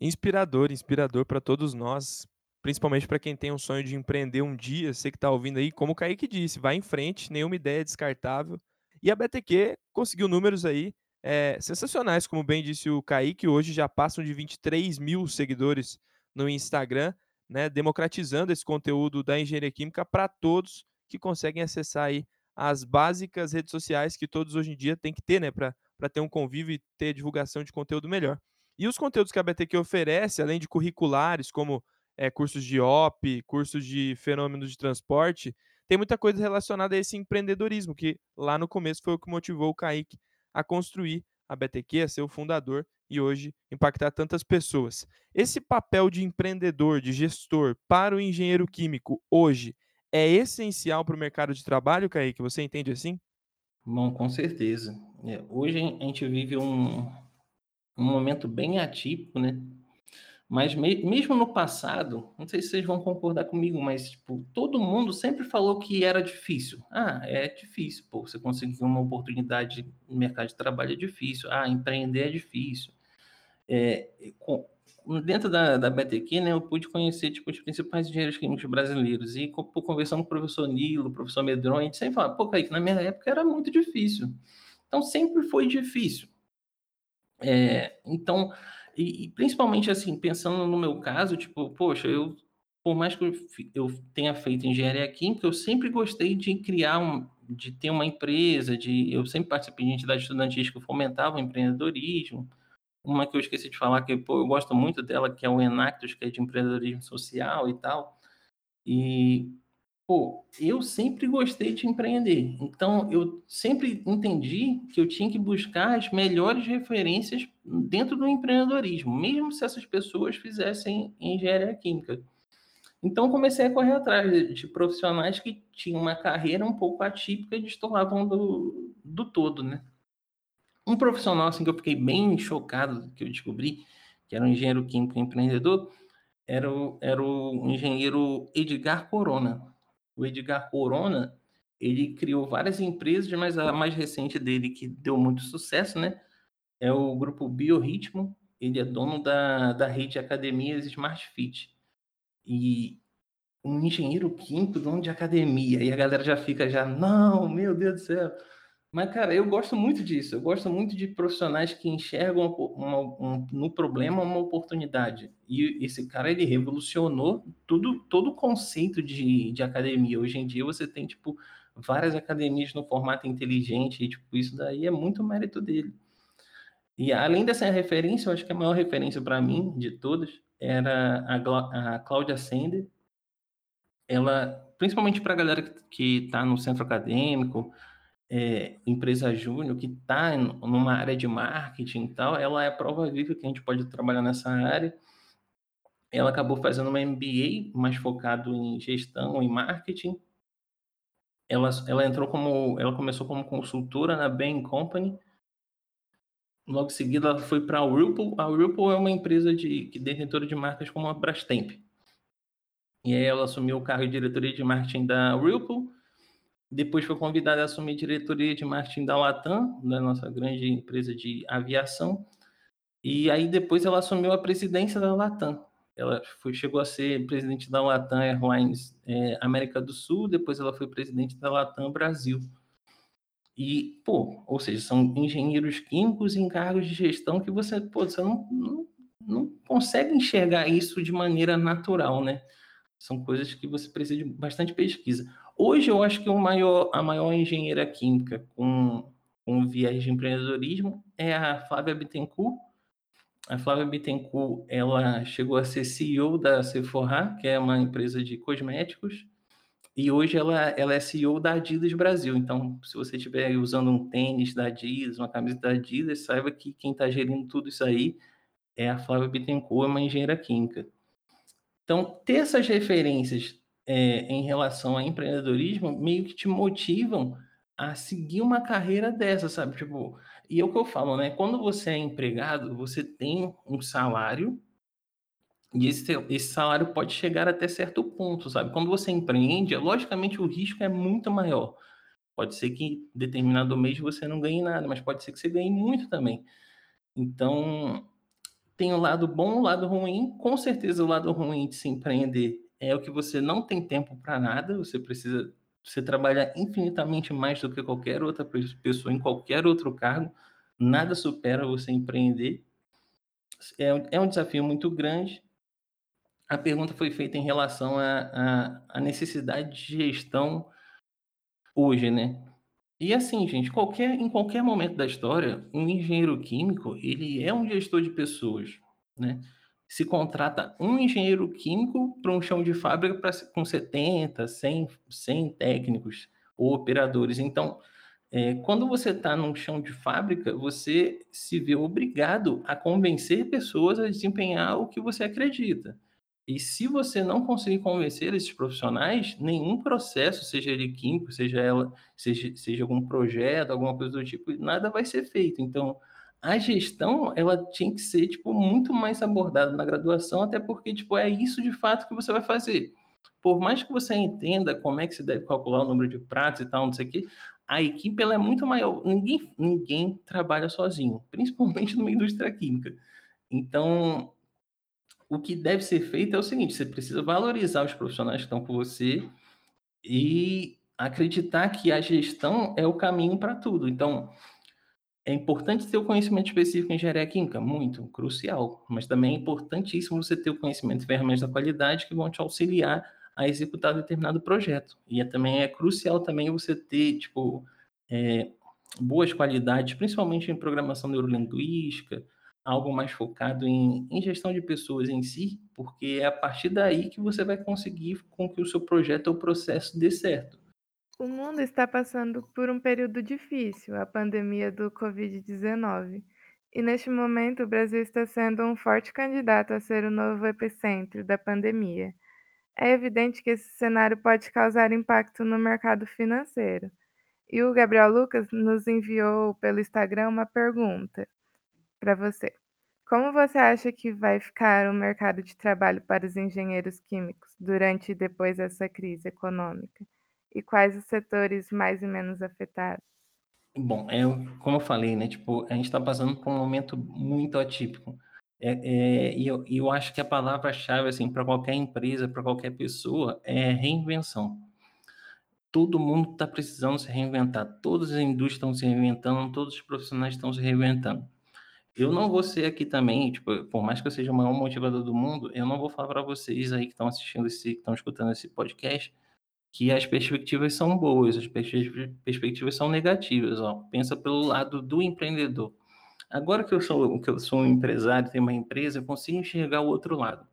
Inspirador, inspirador para todos nós, principalmente para quem tem um sonho de empreender um dia, você que está ouvindo aí, como o Kaique disse, vai em frente, nenhuma ideia é descartável, e a BTQ conseguiu números aí é, sensacionais, como bem disse o Kaique, hoje já passam de 23 mil seguidores no Instagram, né, democratizando esse conteúdo da engenharia química para todos que conseguem acessar aí as básicas redes sociais que todos hoje em dia têm que ter, né, para ter um convívio e ter divulgação de conteúdo melhor. E os conteúdos que a BTQ oferece, além de curriculares, como é, cursos de OP, cursos de fenômenos de transporte, tem muita coisa relacionada a esse empreendedorismo, que lá no começo foi o que motivou o Kaique a construir a BTQ, a ser o fundador e hoje impactar tantas pessoas. Esse papel de empreendedor, de gestor para o engenheiro químico hoje é essencial para o mercado de trabalho, Kaique? Você entende assim? Bom, com certeza. É, hoje a gente vive um, um momento bem atípico, né? Mas me, mesmo no passado, não sei se vocês vão concordar comigo, mas tipo, todo mundo sempre falou que era difícil. Ah, é difícil, pô, você conseguir uma oportunidade no mercado de trabalho é difícil. Ah, empreender é difícil. É, com, dentro da, da BTQ, né, eu pude conhecer tipo, os principais engenheiros químicos brasileiros. E conversando com o professor Nilo, o professor Medron, a gente sempre fala, pô, Kaique, na minha época era muito difícil. Então sempre foi difícil. É, então e, e, principalmente assim, pensando no meu caso, tipo, poxa, eu por mais que eu, eu tenha feito engenharia química, eu sempre gostei de criar um, de ter uma empresa, de eu sempre participei de entidades estudantis que fomentavam empreendedorismo. Uma que eu esqueci de falar que pô, eu gosto muito dela, que é o Enactus, que é de empreendedorismo social e tal. E pô, eu sempre gostei de empreender. Então, eu sempre entendi que eu tinha que buscar as melhores referências dentro do empreendedorismo, mesmo se essas pessoas fizessem engenharia química. Então, comecei a correr atrás de profissionais que tinham uma carreira um pouco atípica e destoavam do, do todo, né? Um profissional assim que eu fiquei bem chocado que eu descobri, que era um engenheiro químico empreendedor, era o, era o engenheiro Edgar Corona o Edgar Corona, ele criou várias empresas, mas a mais recente dele, que deu muito sucesso, né? É o grupo Biorritmo. Ele é dono da, da rede de academias Smart Fit. E um engenheiro químico, dono de academia. E a galera já fica já, não, meu Deus do céu. Mas, cara, eu gosto muito disso. Eu gosto muito de profissionais que enxergam uma, um, no problema uma oportunidade. E esse cara, ele revolucionou tudo, todo o conceito de, de academia. Hoje em dia, você tem, tipo, várias academias no formato inteligente. E, tipo, isso daí é muito mérito dele. E, além dessa referência, eu acho que a maior referência para mim, de todas, era a, a Cláudia Sender. Ela, principalmente para a galera que está no centro acadêmico é, empresa júnior que está numa área de marketing e tal, ela é a prova viva que a gente pode trabalhar nessa área. Ela acabou fazendo uma MBA mais focado em gestão e marketing. Ela, ela entrou como, ela começou como consultora na Bain Company. Logo em seguida, ela foi para a Whirlpool. A Whirlpool é uma empresa de que detentora de marcas como a Brastemp. E aí ela assumiu o cargo de diretoria de marketing da Whirlpool depois foi convidada a assumir a diretoria de marketing da Latam, da nossa grande empresa de aviação. E aí depois ela assumiu a presidência da Latam. Ela foi, chegou a ser presidente da Latam Airlines é, América do Sul, depois ela foi presidente da Latam Brasil. E, pô, ou seja, são engenheiros químicos em cargos de gestão que você, pô, você não, não, não consegue enxergar isso de maneira natural, né? São coisas que você precisa de bastante pesquisa. Hoje eu acho que maior, a maior engenheira química com, com viés de empreendedorismo é a Flávia Bittencourt. A Flávia Bittencourt, ela chegou a ser CEO da Sephora, que é uma empresa de cosméticos, e hoje ela, ela é CEO da Adidas Brasil. Então, se você estiver usando um tênis da Adidas, uma camisa da Adidas, saiba que quem está gerindo tudo isso aí é a Flávia Bittencourt, uma engenheira química. Então, ter essas referências é, em relação a empreendedorismo meio que te motivam a seguir uma carreira dessa, sabe? Tipo, e é o que eu falo, né? Quando você é empregado, você tem um salário e esse, esse salário pode chegar até certo ponto, sabe? Quando você empreende, logicamente o risco é muito maior. Pode ser que em determinado mês você não ganhe nada, mas pode ser que você ganhe muito também. Então, tem o lado bom, o lado ruim. Com certeza, o lado ruim de se empreender é o que você não tem tempo para nada, você precisa você trabalha infinitamente mais do que qualquer outra pessoa em qualquer outro cargo. Nada supera você empreender. É, é um desafio muito grande, a pergunta foi feita em relação à necessidade de gestão hoje, né? E assim, gente, qualquer, em qualquer momento da história, um engenheiro químico, ele é um gestor de pessoas, né? Se contrata um engenheiro químico para um chão de fábrica pra, com 70, 100, 100 técnicos ou operadores. Então, é, quando você está num chão de fábrica, você se vê obrigado a convencer pessoas a desempenhar o que você acredita. E se você não conseguir convencer esses profissionais, nenhum processo, seja ele químico, seja ela, seja, seja algum projeto, alguma coisa do tipo, nada vai ser feito. Então, a gestão, ela tinha que ser, tipo, muito mais abordada na graduação, até porque, tipo, é isso de fato que você vai fazer. Por mais que você entenda como é que se deve calcular o número de pratos e tal, não sei o quê, a equipe, ela é muito maior. Ninguém, ninguém trabalha sozinho, principalmente da indústria química. Então, o que deve ser feito é o seguinte: você precisa valorizar os profissionais que estão com você e acreditar que a gestão é o caminho para tudo. Então, é importante ter o conhecimento específico em engenharia química? Muito, crucial. Mas também é importantíssimo você ter o conhecimento de ferramentas da qualidade que vão te auxiliar a executar determinado projeto. E é, também é crucial também você ter, tipo, é, boas qualidades, principalmente em programação neurolinguística, algo mais focado em, em gestão de pessoas em si, porque é a partir daí que você vai conseguir com que o seu projeto ou processo dê certo. O mundo está passando por um período difícil, a pandemia do Covid-19. E neste momento, o Brasil está sendo um forte candidato a ser o novo epicentro da pandemia. É evidente que esse cenário pode causar impacto no mercado financeiro. E o Gabriel Lucas nos enviou pelo Instagram uma pergunta para você. Como você acha que vai ficar o mercado de trabalho para os engenheiros químicos durante e depois dessa crise econômica? E quais os setores mais e menos afetados? Bom, é, como eu falei, né? Tipo, a gente está passando por um momento muito atípico. É, é, e eu, eu acho que a palavra-chave assim, para qualquer empresa, para qualquer pessoa, é reinvenção. Todo mundo está precisando se reinventar. Todas as indústrias estão se reinventando, todos os profissionais estão se reinventando. Eu não vou ser aqui também, tipo, por mais que eu seja o maior motivador do mundo, eu não vou falar para vocês aí que estão assistindo esse, que estão escutando esse podcast, que as perspectivas são boas, as perspectivas são negativas, ó. Pensa pelo lado do empreendedor. Agora que eu sou, que eu sou um empresário, tenho uma empresa, eu consigo enxergar o outro lado.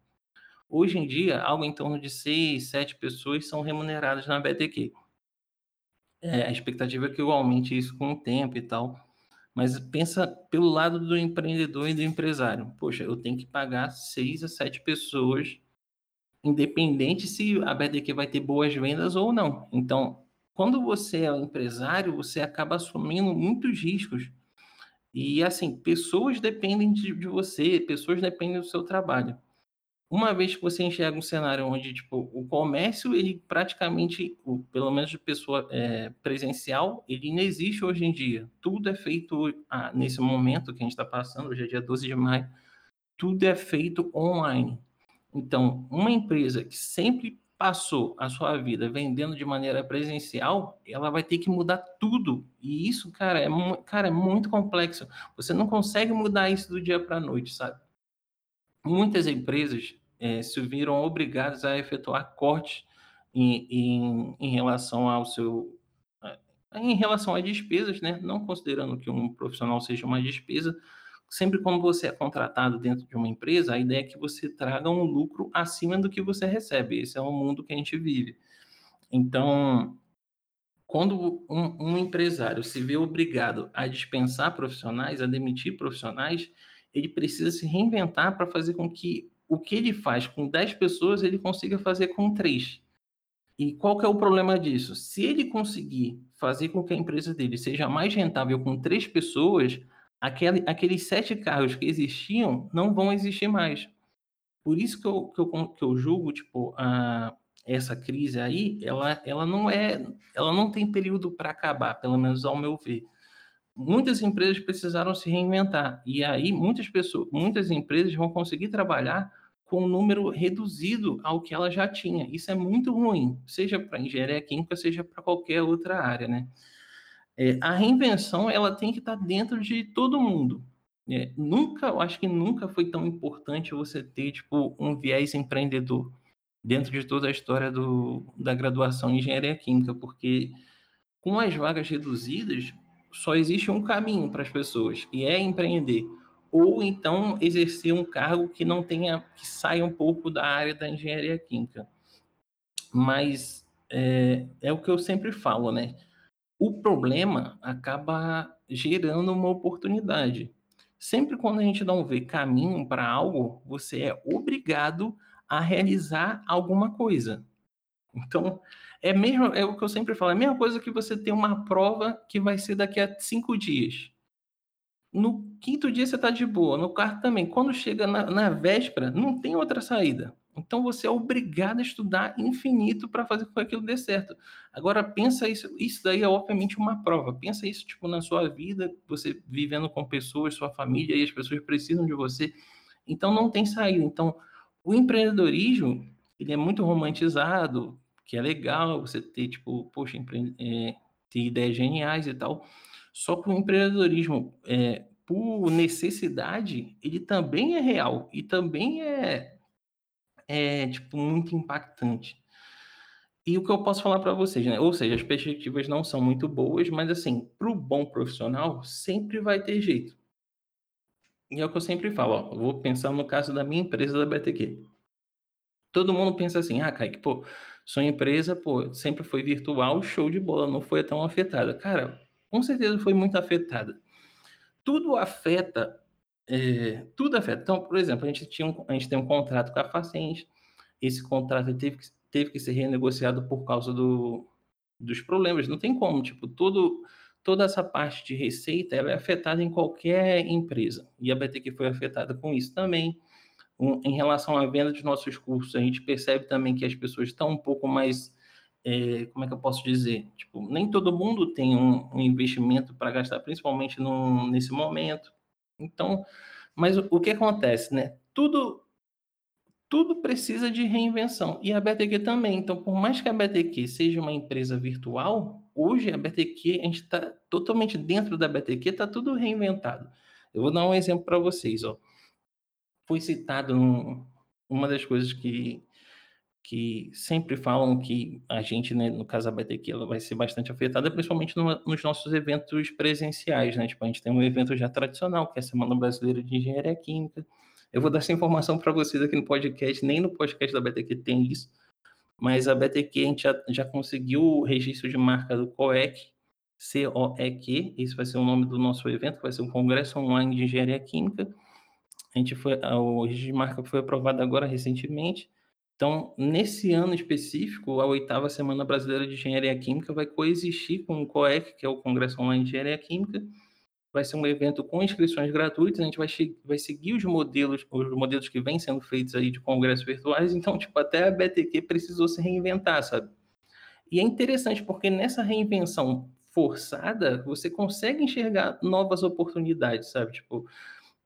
Hoje em dia, algo em torno de seis, sete pessoas são remuneradas na BTQ. É, a expectativa é que eu aumente isso com o tempo e tal. Mas pensa pelo lado do empreendedor e do empresário. Poxa, eu tenho que pagar seis a sete pessoas, independente se a BDQ vai ter boas vendas ou não. Então, quando você é um empresário, você acaba assumindo muitos riscos. E assim, pessoas dependem de, de você, pessoas dependem do seu trabalho uma vez que você enxerga um cenário onde tipo o comércio ele praticamente pelo menos de pessoa é, presencial ele não existe hoje em dia tudo é feito ah, nesse momento que a gente está passando hoje é dia 12 de maio tudo é feito online então uma empresa que sempre passou a sua vida vendendo de maneira presencial ela vai ter que mudar tudo. E isso cara é cara é muito complexo. Você não consegue mudar isso do dia para a noite sabe? Muitas empresas é, se viram obrigadas a efetuar cortes em, em, em relação ao seu em relação a despesas, né? Não considerando que um profissional seja uma despesa, sempre quando você é contratado dentro de uma empresa, a ideia é que você traga um lucro acima do que você recebe. Esse é o mundo que a gente vive. Então, quando um, um empresário se vê obrigado a dispensar profissionais, a demitir profissionais, ele precisa se reinventar para fazer com que o que ele faz com 10 pessoas, ele consiga fazer com 3. E qual que é o problema disso? Se ele conseguir fazer com que a empresa dele seja mais rentável com três pessoas, aquele, aqueles sete carros que existiam não vão existir mais. Por isso que eu, que eu, que eu julgo, tipo, a, essa crise aí, ela, ela não é, ela não tem período para acabar, pelo menos ao meu ver. Muitas empresas precisaram se reinventar e aí muitas pessoas, muitas empresas vão conseguir trabalhar com um número reduzido ao que ela já tinha. Isso é muito ruim, seja para engenharia química, seja para qualquer outra área, né? É, a reinvenção ela tem que estar tá dentro de todo mundo. É, nunca, eu acho que nunca foi tão importante você ter tipo um viés empreendedor dentro de toda a história do, da graduação em engenharia química, porque com as vagas reduzidas só existe um caminho para as pessoas e é empreender ou então exercer um cargo que não tenha, que saia um pouco da área da engenharia química. Mas é, é o que eu sempre falo, né? O problema acaba gerando uma oportunidade. Sempre quando a gente não vê caminho para algo, você é obrigado a realizar alguma coisa. Então, é mesmo é o que eu sempre falo, é a mesma coisa que você ter uma prova que vai ser daqui a cinco dias. No quinto dia você está de boa, no quarto também. Quando chega na, na, véspera, não tem outra saída. Então você é obrigado a estudar infinito para fazer com que aquilo dê certo. Agora pensa isso, isso daí é obviamente uma prova. Pensa isso tipo na sua vida, você vivendo com pessoas, sua família e as pessoas precisam de você. Então não tem saída. Então o empreendedorismo ele é muito romantizado, que é legal você ter tipo, poxa, empre... é, ter ideias geniais e tal. Só que o empreendedorismo, é, por necessidade, ele também é real e também é, é tipo, muito impactante. E o que eu posso falar para vocês, né? Ou seja, as perspectivas não são muito boas, mas assim, para o bom profissional, sempre vai ter jeito. E é o que eu sempre falo, ó, eu vou pensar no caso da minha empresa da BTQ. Todo mundo pensa assim, ah, Kaique, pô, sua empresa, pô, sempre foi virtual, show de bola, não foi tão afetada. Cara, com certeza foi muito afetada. Tudo afeta, é, tudo afeta. Então, por exemplo, a gente, tinha um, a gente tem um contrato com a Facente, esse contrato teve que, teve que ser renegociado por causa do, dos problemas. Não tem como, tipo, todo, toda essa parte de receita ela é afetada em qualquer empresa. E a BTQ foi afetada com isso também. Um, em relação à venda de nossos cursos, a gente percebe também que as pessoas estão um pouco mais é, como é que eu posso dizer? Tipo, nem todo mundo tem um, um investimento para gastar, principalmente no, nesse momento. Então, mas o, que acontece, né? Tudo, tudo precisa de reinvenção e a BTQ também. Então, por mais que a BTQ seja uma empresa virtual, hoje a BTQ a gente está totalmente dentro da BTQ, está tudo reinventado. Eu vou dar um exemplo para vocês, ó. Foi citado um, uma das coisas que que sempre falam que a gente, né, no caso da BTQ, ela vai ser bastante afetada, principalmente no, nos nossos eventos presenciais, né? Tipo, a gente tem um evento já tradicional, que é a Semana Brasileira de Engenharia Química. Eu vou dar essa informação para vocês aqui no podcast, nem no podcast da BTQ tem isso, mas a BTQ a gente já, já conseguiu o registro de marca do COEC, C-O-E-Q, esse vai ser o nome do nosso evento, vai ser um congresso online de engenharia química. A gente foi, o registro de marca foi aprovado agora recentemente. Então, nesse ano específico, a oitava Semana Brasileira de Engenharia Química vai coexistir com o COEC, que é o Congresso Online de Engenharia Química. Vai ser um evento com inscrições gratuitas, a gente vai, vai seguir os modelos, os modelos que vêm sendo feitos aí de congressos virtuais, então, tipo, até a BTQ precisou se reinventar, sabe? E é interessante porque nessa reinvenção forçada, você consegue enxergar novas oportunidades, sabe? Tipo,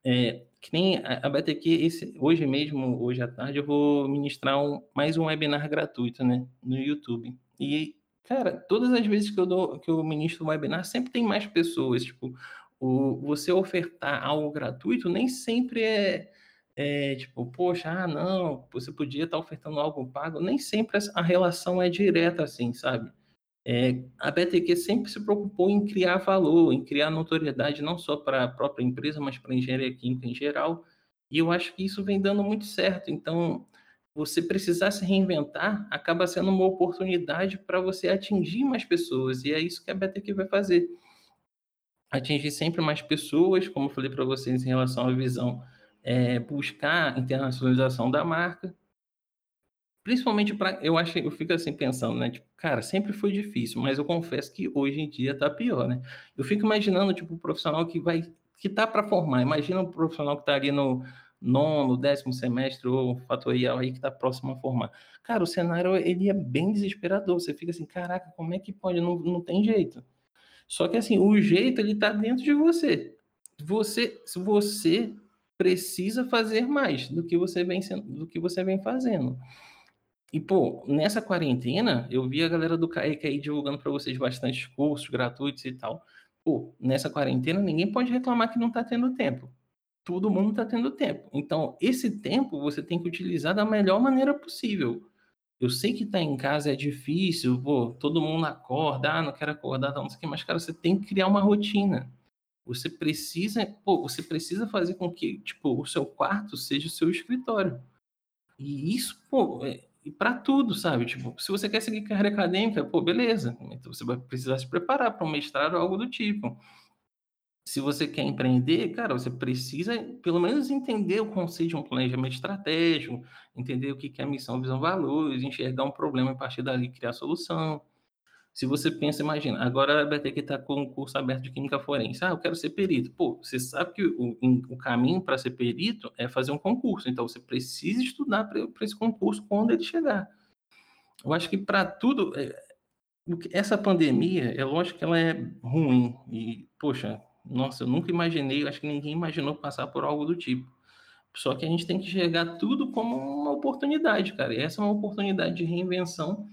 é, que nem a, BTQ, esse, hoje mesmo, hoje à tarde, eu vou ministrar um, mais um webinar gratuito, né, no YouTube. E, cara, todas as vezes que eu, dou, que eu ministro um webinar, sempre tem mais pessoas, tipo, o, você ofertar algo gratuito nem sempre é, é, tipo, poxa, ah, não, você podia estar ofertando algo pago. Nem sempre a relação é direta assim, sabe? É, a BTQ sempre se preocupou em criar valor, em criar notoriedade não só para a própria empresa, mas para a engenharia química em geral. E eu acho que isso vem dando muito certo. Então, você precisar se reinventar acaba sendo uma oportunidade para você atingir mais pessoas. E é isso que a BTQ vai fazer. Atingir sempre mais pessoas, como eu falei para vocês em relação à visão, é, buscar internacionalização da marca Principalmente para eu acho eu fico assim pensando, né, tipo, cara, sempre foi difícil, mas eu confesso que hoje em dia tá pior, né. Eu fico imaginando, tipo, o profissional que vai que tá para formar, imagina um profissional que tá ali no nono, décimo semestre ou fatorial aí que tá próximo a formar. Cara, o cenário ele é bem desesperador, você fica assim: "Caraca, como é que pode? Não não tem jeito". Só que assim, o jeito ele tá dentro de você. Você se você precisa fazer mais do que você vem do que você vem fazendo. E, pô, nessa quarentena, eu vi a galera do Kaique aí divulgando para vocês bastante cursos gratuitos e tal. Pô, nessa quarentena, ninguém pode reclamar que não tá tendo tempo. Todo mundo tá tendo tempo. Então, esse tempo você tem que utilizar da melhor maneira possível. Eu sei que tá em casa é difícil, pô, todo mundo acorda, ah, não quero acordar, não sei o que, mas, cara, você tem que criar uma rotina. Você precisa, pô, você precisa fazer com que, tipo, o seu quarto seja o seu escritório. E isso, pô, é, e para tudo, sabe? Tipo, se você quer seguir carreira acadêmica, pô, beleza. Então você vai precisar se preparar para um mestrado ou algo do tipo. Se você quer empreender, cara, você precisa pelo menos entender o conceito de um planejamento estratégico, entender o que é missão, visão, valores, enxergar um problema a partir dali criar solução. Se você pensa, imagina, agora a BTQ está com um curso aberto de Química Forense. Ah, eu quero ser perito. Pô, você sabe que o, o caminho para ser perito é fazer um concurso. Então, você precisa estudar para esse concurso quando ele chegar. Eu acho que para tudo... É, essa pandemia, é lógico que ela é ruim. E, poxa, nossa, eu nunca imaginei, acho que ninguém imaginou passar por algo do tipo. Só que a gente tem que enxergar tudo como uma oportunidade, cara. E essa é uma oportunidade de reinvenção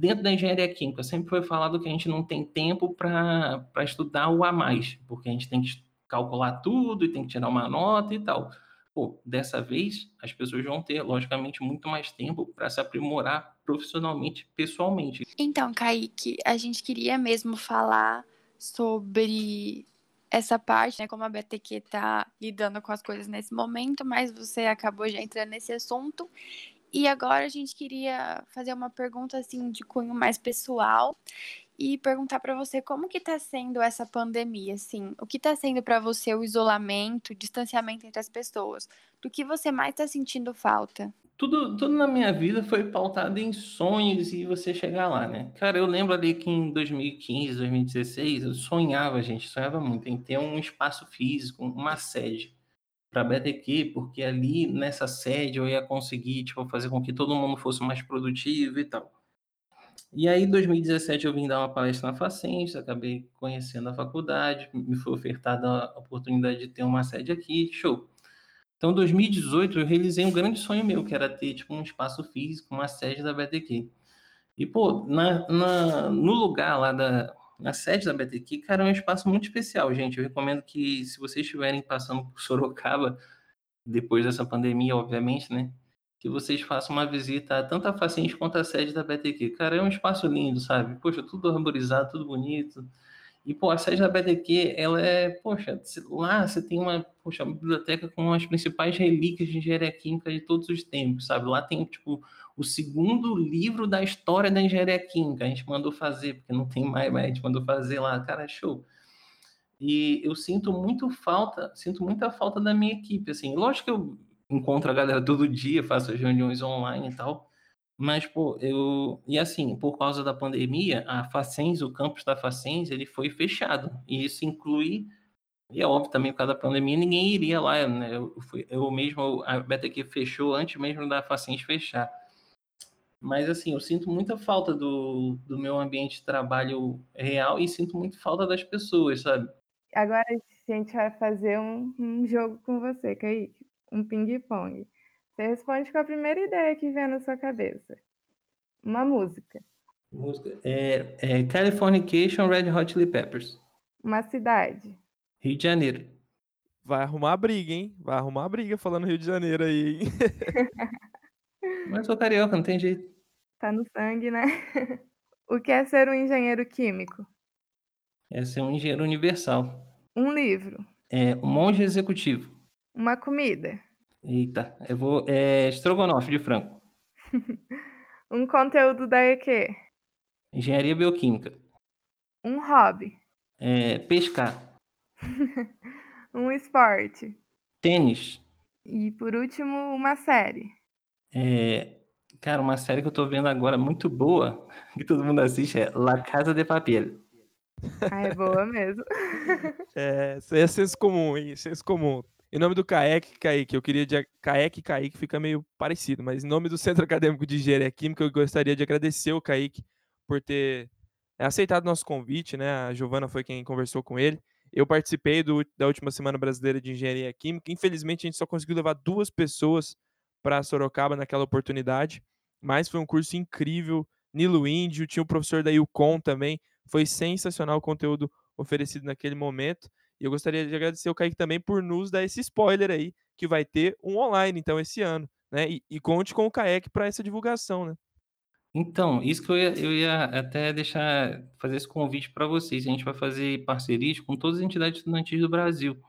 Dentro da engenharia química, sempre foi falado que a gente não tem tempo para estudar o a mais, porque a gente tem que calcular tudo e tem que tirar uma nota e tal. Pô, dessa vez, as pessoas vão ter, logicamente, muito mais tempo para se aprimorar profissionalmente, pessoalmente. Então, Kaique, a gente queria mesmo falar sobre essa parte, né, como a BTQ está lidando com as coisas nesse momento, mas você acabou já entrando nesse assunto. E agora a gente queria fazer uma pergunta assim de cunho mais pessoal e perguntar para você como que está sendo essa pandemia, assim, o que está sendo para você o isolamento, o distanciamento entre as pessoas, do que você mais está sentindo falta? Tudo, tudo na minha vida foi pautado em sonhos e você chegar lá, né? Cara, eu lembro ali que em 2015, 2016, eu sonhava, gente, sonhava muito em ter um espaço físico, uma sede para BTQ, porque ali nessa sede eu ia conseguir tipo, fazer com que todo mundo fosse mais produtivo e tal. E aí, em 2017, eu vim dar uma palestra na Facens, acabei conhecendo a faculdade, me foi ofertada a oportunidade de ter uma sede aqui, show. Então, em 2018, eu realizei um grande sonho meu, que era ter tipo, um espaço físico, uma sede da BTQ. E, pô, na, na, no lugar lá da, na sede da BTQ, cara, é um espaço muito especial, gente. Eu recomendo que, se vocês estiverem passando por Sorocaba, depois dessa pandemia, obviamente, né? Que vocês façam uma visita tanto a Facins quanto a sede da BTQ. Cara, é um espaço lindo, sabe? Poxa, tudo arborizado, tudo bonito. E, pô, a sede da BTQ, ela é, poxa, lá você tem uma, poxa, uma biblioteca com as principais relíquias de engenharia química de todos os tempos, sabe? Lá tem, tipo, o segundo livro da história da engenharia química. A gente mandou fazer, porque não tem mais, mas a gente mandou fazer lá. Cara, show. E eu sinto muito falta, sinto muita falta da minha equipe, assim. Lógico que eu encontro a galera todo dia, faço as reuniões online e tal, mas, pô, eu... E assim, por causa da pandemia, a Facens, o campus da Facens, ele foi fechado. E isso inclui... E é óbvio também, por causa da pandemia, ninguém iria lá, né? Eu, fui, eu mesmo, a BTQ fechou antes mesmo da Facens fechar. Mas, assim, eu sinto muita falta do, do meu ambiente de trabalho real e sinto muito falta das pessoas, sabe? Agora a gente vai fazer um, um jogo com você, Kaique. Um ping-pong. Você responde com a primeira ideia que vem na sua cabeça. Uma música. Música. É, é Californication Red Hot Chili Peppers. Uma cidade. Rio de Janeiro. vai arrumar briga, hein? Vai arrumar briga falando Rio de Janeiro aí, hein? Mas sou carioca, não tem jeito. Tá no sangue, né? O que é ser um engenheiro químico? É ser um engenheiro universal. Um livro. É um monge executivo. Uma comida. Eita, eu vou. É estrogonofe de frango. Um conteúdo da EQ. Engenharia bioquímica. Um hobby. É pescar. Um esporte. Tênis. E por último, uma série. É, cara, uma série que eu tô vendo agora muito boa, que todo mundo assiste, é La Casa de Papel. Ah, é boa mesmo. É, isso aí é senso comum, hein? Senso comum. Em nome do CAEC, Kaique, eu queria de CAEC e Kaique fica meio parecido, mas em nome do Centro Acadêmico de Engenharia Química, eu gostaria de agradecer o Kaique por ter é, aceitado nosso convite, né? A Giovana foi quem conversou com ele. Eu participei do, da última Semana Brasileira de Engenharia Química. Infelizmente, a gente só conseguiu levar duas pessoas para Sorocaba naquela oportunidade, mas foi um curso incrível. Nilo Índio, tinha o professor da Yukon também. Foi sensacional o conteúdo oferecido naquele momento. E eu gostaria de agradecer o Kaique também por nos dar esse spoiler aí, que vai ter um online, então, esse ano. Né? E, e conte com o Kaique para essa divulgação, né? Então, isso que eu ia, eu ia até deixar fazer esse convite para vocês. A gente vai fazer parcerias com todas as entidades estudantis do Brasil.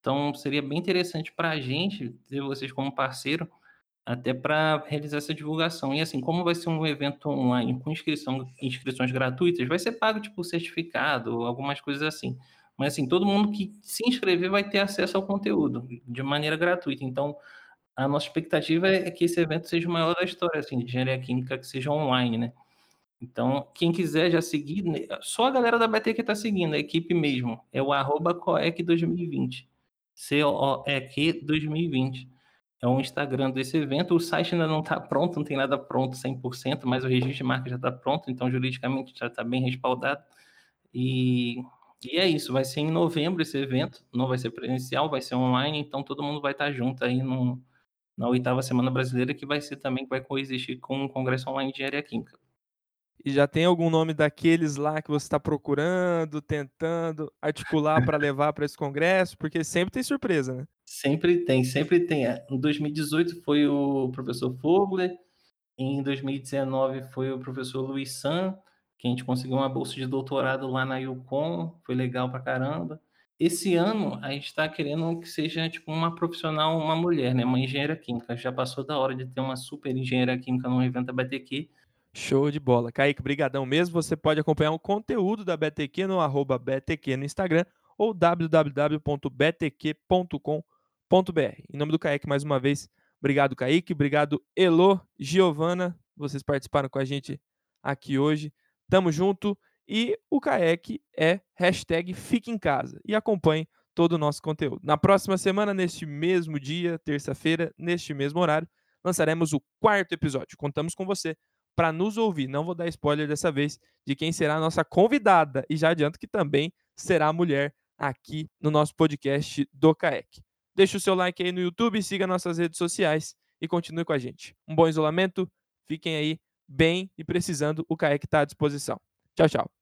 Então, seria bem interessante para a gente ter vocês como parceiro, até para realizar essa divulgação. E assim, como vai ser um evento online com inscrição, inscrições gratuitas, vai ser pago tipo certificado, algumas coisas assim. Mas assim, todo mundo que se inscrever vai ter acesso ao conteúdo de maneira gratuita. Então, a nossa expectativa é que esse evento seja o maior da história, assim, de engenharia química, que seja online, né? Então, quem quiser já seguir, né, só a galera da BT que está seguindo, a equipe mesmo, é o arroba COEC 2020. C-O-E-Q 2020. É o Instagram desse evento. O site ainda não está pronto, não tem nada pronto 100%, mas o registro de marca já está pronto, então juridicamente já está bem respaldado. E e é isso, vai ser em novembro esse evento, não vai ser presencial, vai ser online, então todo mundo vai estar junto aí no, na oitava Semana Brasileira, que vai ser também, que vai coexistir com o Congresso Online de Engenharia Química. E já tem algum nome daqueles lá que você está procurando, tentando articular para levar para esse congresso? Porque sempre tem surpresa, né? Sempre tem, sempre tem. Em 2018 foi o professor Fogler, em 2019 foi o professor Luiz San, que a gente conseguiu uma bolsa de doutorado lá na Yukon, foi legal pra caramba. Esse ano a gente está querendo que seja tipo uma profissional, uma mulher, né, uma engenheira química. Já passou da hora de ter uma super engenheira química no evento da BTQ. Show de bola. Kaique, brigadão mesmo. Você pode acompanhar o conteúdo da BTQ no arroba BTQ no Instagram ou www.btq.com.br. Em nome do Kaique, mais uma vez, obrigado, Kaique. Obrigado, Elo, Giovana. Vocês participaram com a gente aqui hoje. Tamo junto. E o CAEC é hashtag Fique em Casa. E acompanhe todo o nosso conteúdo. Na próxima semana, neste mesmo dia, terça-feira, neste mesmo horário, lançaremos o quarto episódio. Contamos com você para nos ouvir. Não vou dar spoiler dessa vez de quem será a nossa convidada. E já adianto que também será mulher aqui no nosso podcast do CAEC. Deixe o seu like aí no YouTube, siga nossas redes sociais e continue com a gente. Um bom isolamento, fiquem aí bem e precisando, o CAEC está à disposição. Tchau, tchau.